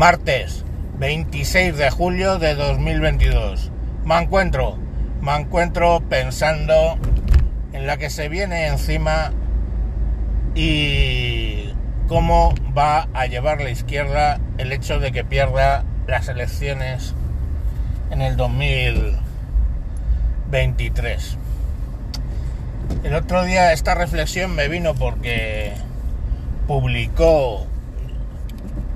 Martes 26 de julio de 2022. Me encuentro, me encuentro pensando en la que se viene encima y cómo va a llevar la izquierda el hecho de que pierda las elecciones en el 2023. El otro día esta reflexión me vino porque publicó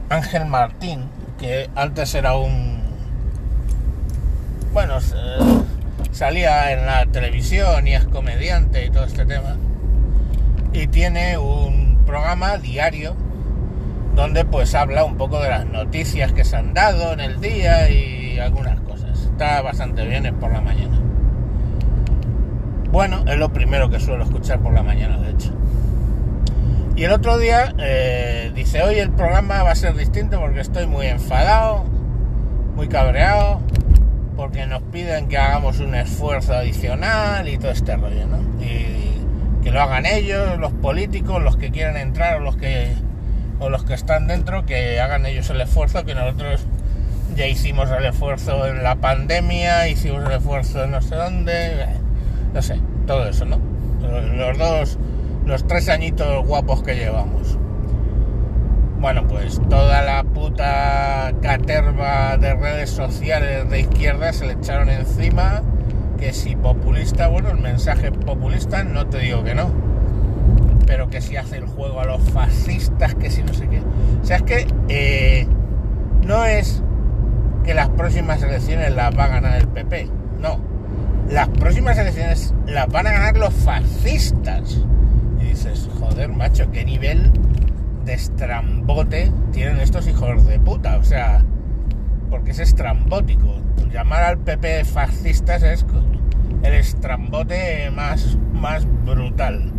Ángel Martín, que antes era un... Bueno, salía en la televisión y es comediante y todo este tema. Y tiene un programa diario donde pues habla un poco de las noticias que se han dado en el día y algunas cosas. Está bastante bien, es por la mañana. Bueno, es lo primero que suelo escuchar por la mañana, de hecho. Y el otro día eh, dice, hoy el programa va a ser distinto porque estoy muy enfadado, muy cabreado, porque nos piden que hagamos un esfuerzo adicional y todo este rollo, ¿no? Y que lo hagan ellos, los políticos, los que quieren entrar o los que, o los que están dentro, que hagan ellos el esfuerzo, que nosotros ya hicimos el esfuerzo en la pandemia, hicimos el esfuerzo en no sé dónde, no sé, todo eso, ¿no? Los dos los tres añitos guapos que llevamos. Bueno, pues toda la puta caterva de redes sociales de izquierda se le echaron encima. Que si populista, bueno, el mensaje populista no te digo que no. Pero que si hace el juego a los fascistas, que si no sé qué. O sea, es que eh, no es que las próximas elecciones las va a ganar el PP. No. Las próximas elecciones las van a ganar los fascistas dices, joder, macho, qué nivel de estrambote tienen estos hijos de puta. O sea, porque es estrambótico. Llamar al PP fascistas es el estrambote más, más brutal.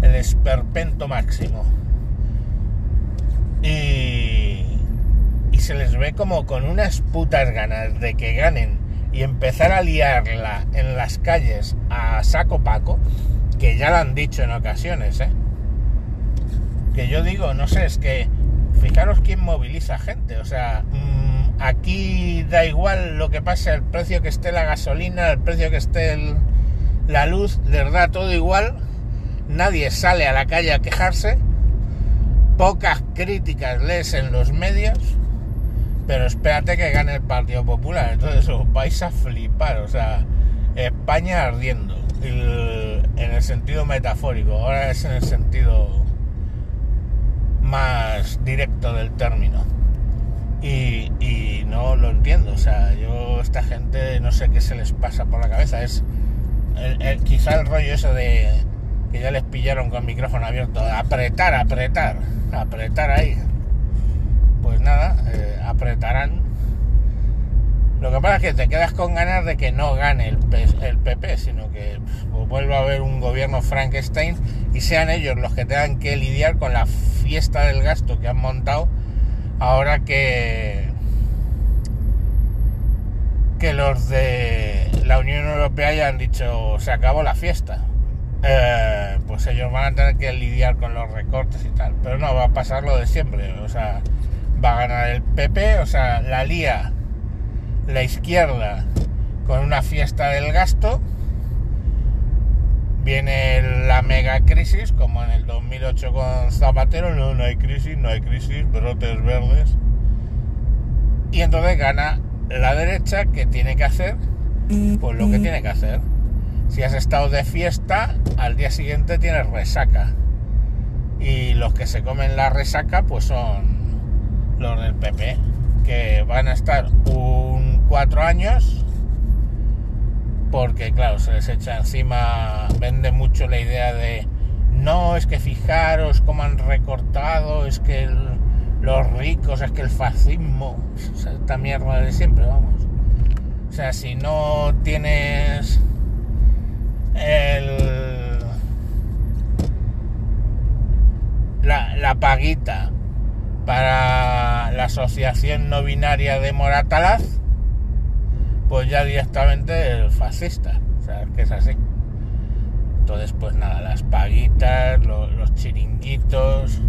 El esperpento máximo. Y, y se les ve como con unas putas ganas de que ganen y empezar a liarla en las calles a saco paco que ya lo han dicho en ocasiones, ¿eh? Que yo digo, no sé, es que fijaros quién moviliza gente, o sea, mm, aquí da igual lo que pase, el precio que esté la gasolina, el precio que esté la luz, les da todo igual, nadie sale a la calle a quejarse, pocas críticas lees en los medios, pero espérate que gane el Partido Popular, entonces os vais a flipar, o sea, España ardiendo en el sentido metafórico, ahora es en el sentido más directo del término. Y, no lo entiendo, o sea, yo, esta gente, no sé qué se les pasa por la cabeza, es quizá el rollo eso de que ya les pillaron con micrófono abierto, apretar, apretar, apretar ahí. Pues nada, eh, apretarán lo que pasa es que te quedas con ganas de que no gane el, PP, sino que pues, vuelva a haber un gobierno Frankenstein y sean ellos los que tengan que lidiar con la fiesta del gasto que han montado ahora que que los de la Unión Europea ya han dicho se acabó la fiesta. Eh, pues ellos van a tener que lidiar con los recortes y tal. Pero no, va a pasar lo de siempre. O sea, va a ganar el PP, o sea, la lía la izquierda con una fiesta del gasto, viene la mega crisis, como en el 2008 con Zapatero, no, no hay crisis, no hay crisis, brotes verdes. Y entonces gana la derecha que tiene que hacer, pues lo que tiene que hacer. Si has estado de fiesta, al día siguiente tienes resaca. Y los que se comen la resaca, pues son los del PP, que van a estar cuatro años, porque claro, se les echa encima, vende mucho la idea de, no, es que fijaros cómo han recortado, es que los ricos, es que el fascismo, esta mierda de siempre, vamos. O sea, si no tienes el, la, la paguita para la asociación no binaria de Moratalaz, pues ya directamente el fascista. O sea, que es así. Entonces, pues nada, las paguitas, los chiringuitos,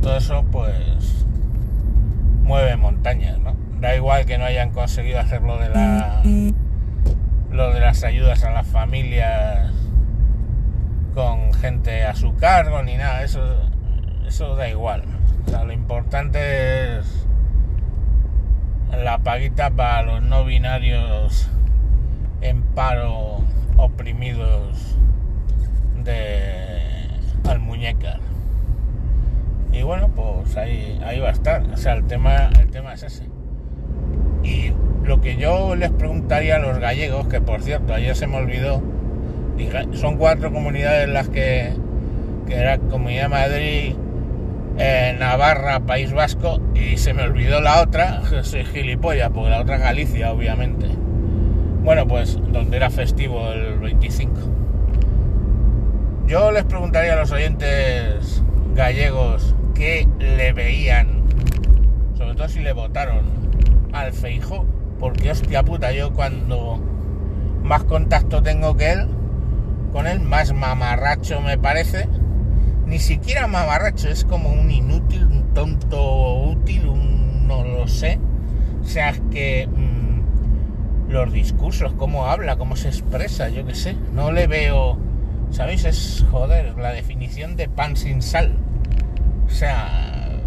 todo eso, pues mueve Da igual que no hayan conseguido hacer lo de la lo de las ayudas a las familias con gente a su cargo ni nada, eso eso da igual. O sea, lo importante es la paguita para los no binarios en paro oprimidos de al muñeca. Y bueno pues ahí ahí va a estar. O sea el tema el tema es ese. Y lo que yo les preguntaría a los gallegos que por cierto ayer se me olvidó son cuatro comunidades las que que era Comunidad de Madrid Navarra, País Vasco y se me olvidó la otra, soy gilipollas, porque la otra es Galicia, obviamente. Bueno, pues donde era festivo el 25. Yo les preguntaría a los oyentes gallegos qué le veían, sobre todo si le votaron al Feijo, porque hostia puta, yo cuando más contacto tengo que él, con él, más mamarracho me parece ni siquiera mamarracho, es como un inútil, un tonto útil, un no lo sé. O sea, es que mmm, los discursos, cómo habla, cómo se expresa, yo qué sé, no le veo, ¿sabéis? Es, joder, la definición de pan sin sal. O sea,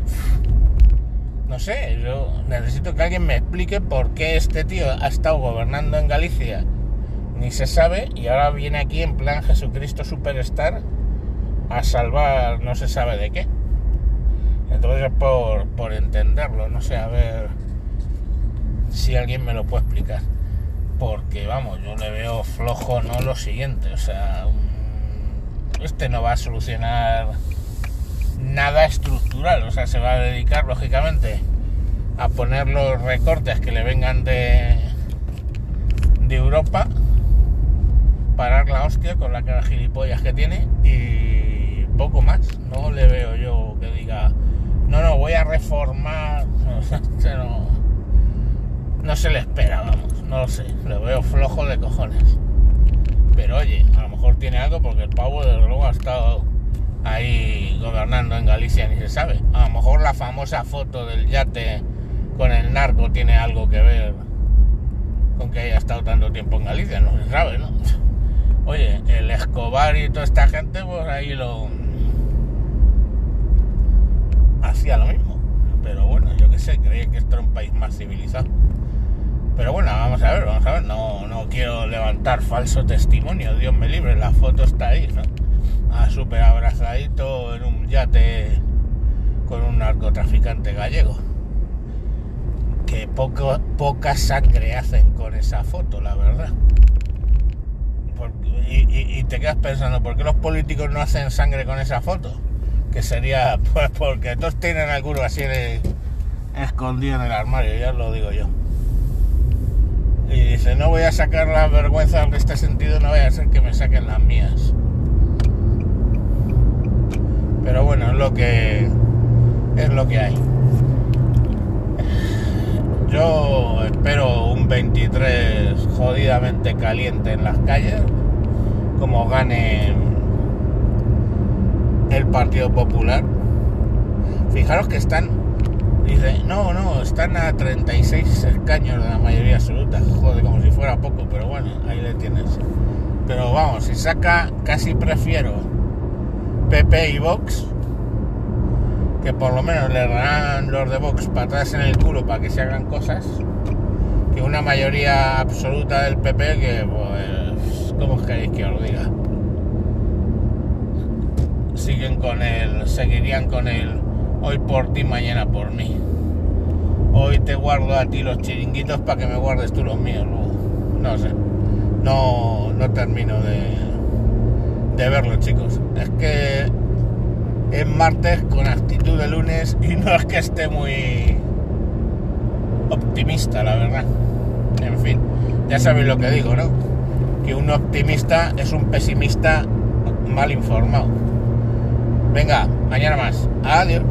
no sé, yo necesito que alguien me explique por qué este tío ha estado gobernando en Galicia, ni se sabe, y ahora viene aquí en plan Jesucristo Superstar a salvar no se sabe de qué. Entonces por, por entenderlo, no sé, a ver si alguien me lo puede explicar. Porque vamos, yo le veo flojo, no lo siguiente, o sea, este no va a solucionar nada estructural, o sea, se va a dedicar lógicamente a poner los recortes que le vengan de, de Europa, parar la hostia con la cara gilipollas que tiene y poco más. No le veo yo que diga, no, no, voy a reformar. No, no se le espera, vamos, no lo sé. Lo veo flojo de cojones. Pero oye, a lo mejor tiene algo porque el pavo desde luego ha estado ahí gobernando en Galicia, ni se sabe. A lo mejor la famosa foto del yate con el narco tiene algo que ver con que haya estado tanto tiempo en Galicia, no se sabe, ¿no? Y toda esta gente, pues ahí lo, hacía lo mismo. Pero bueno, yo que sé, creía que esto era un país más civilizado. Pero bueno, vamos a ver, vamos a ver. No, no quiero levantar falso testimonio, Dios me libre, la foto está ahí, ¿no? A súper abrazadito en un yate con un narcotraficante gallego. Que poco, poca sangre hacen con esa foto, la verdad. Y, te quedas pensando, ¿por qué los políticos no hacen sangre con esa foto? que sería pues porque todos tienen alguno así de escondido en el armario, ya lo digo yo. Y dice, no voy a sacar la vergüenza en este sentido, no voy a ser que me saquen las mías. Pero bueno, es lo que es lo que hay. Yo espero un 23 jodidamente caliente en las calles, como gane el Partido Popular. Fijaros que están, dice, no, no, están a 36 escaños de la mayoría absoluta. Joder, como si fuera poco, pero bueno, ahí le tienes. Pero vamos, si saca, casi prefiero PP y Vox, que por lo menos le darán los de Vox patadas en el culo para que se hagan cosas, que una mayoría absoluta del PP que, pues, ¿cómo queréis que os diga? siguen con él, seguirían con él hoy por ti, mañana por mí. Hoy te guardo a ti los chiringuitos para que me guardes tú los míos. No sé, no, no termino de, de verlo, chicos. Es que es martes con actitud de lunes y no es que esté muy optimista, la verdad. En fin, ya sabéis lo que digo, ¿no? Que un optimista es un pesimista mal informado. Venga, mañana más. Adiós.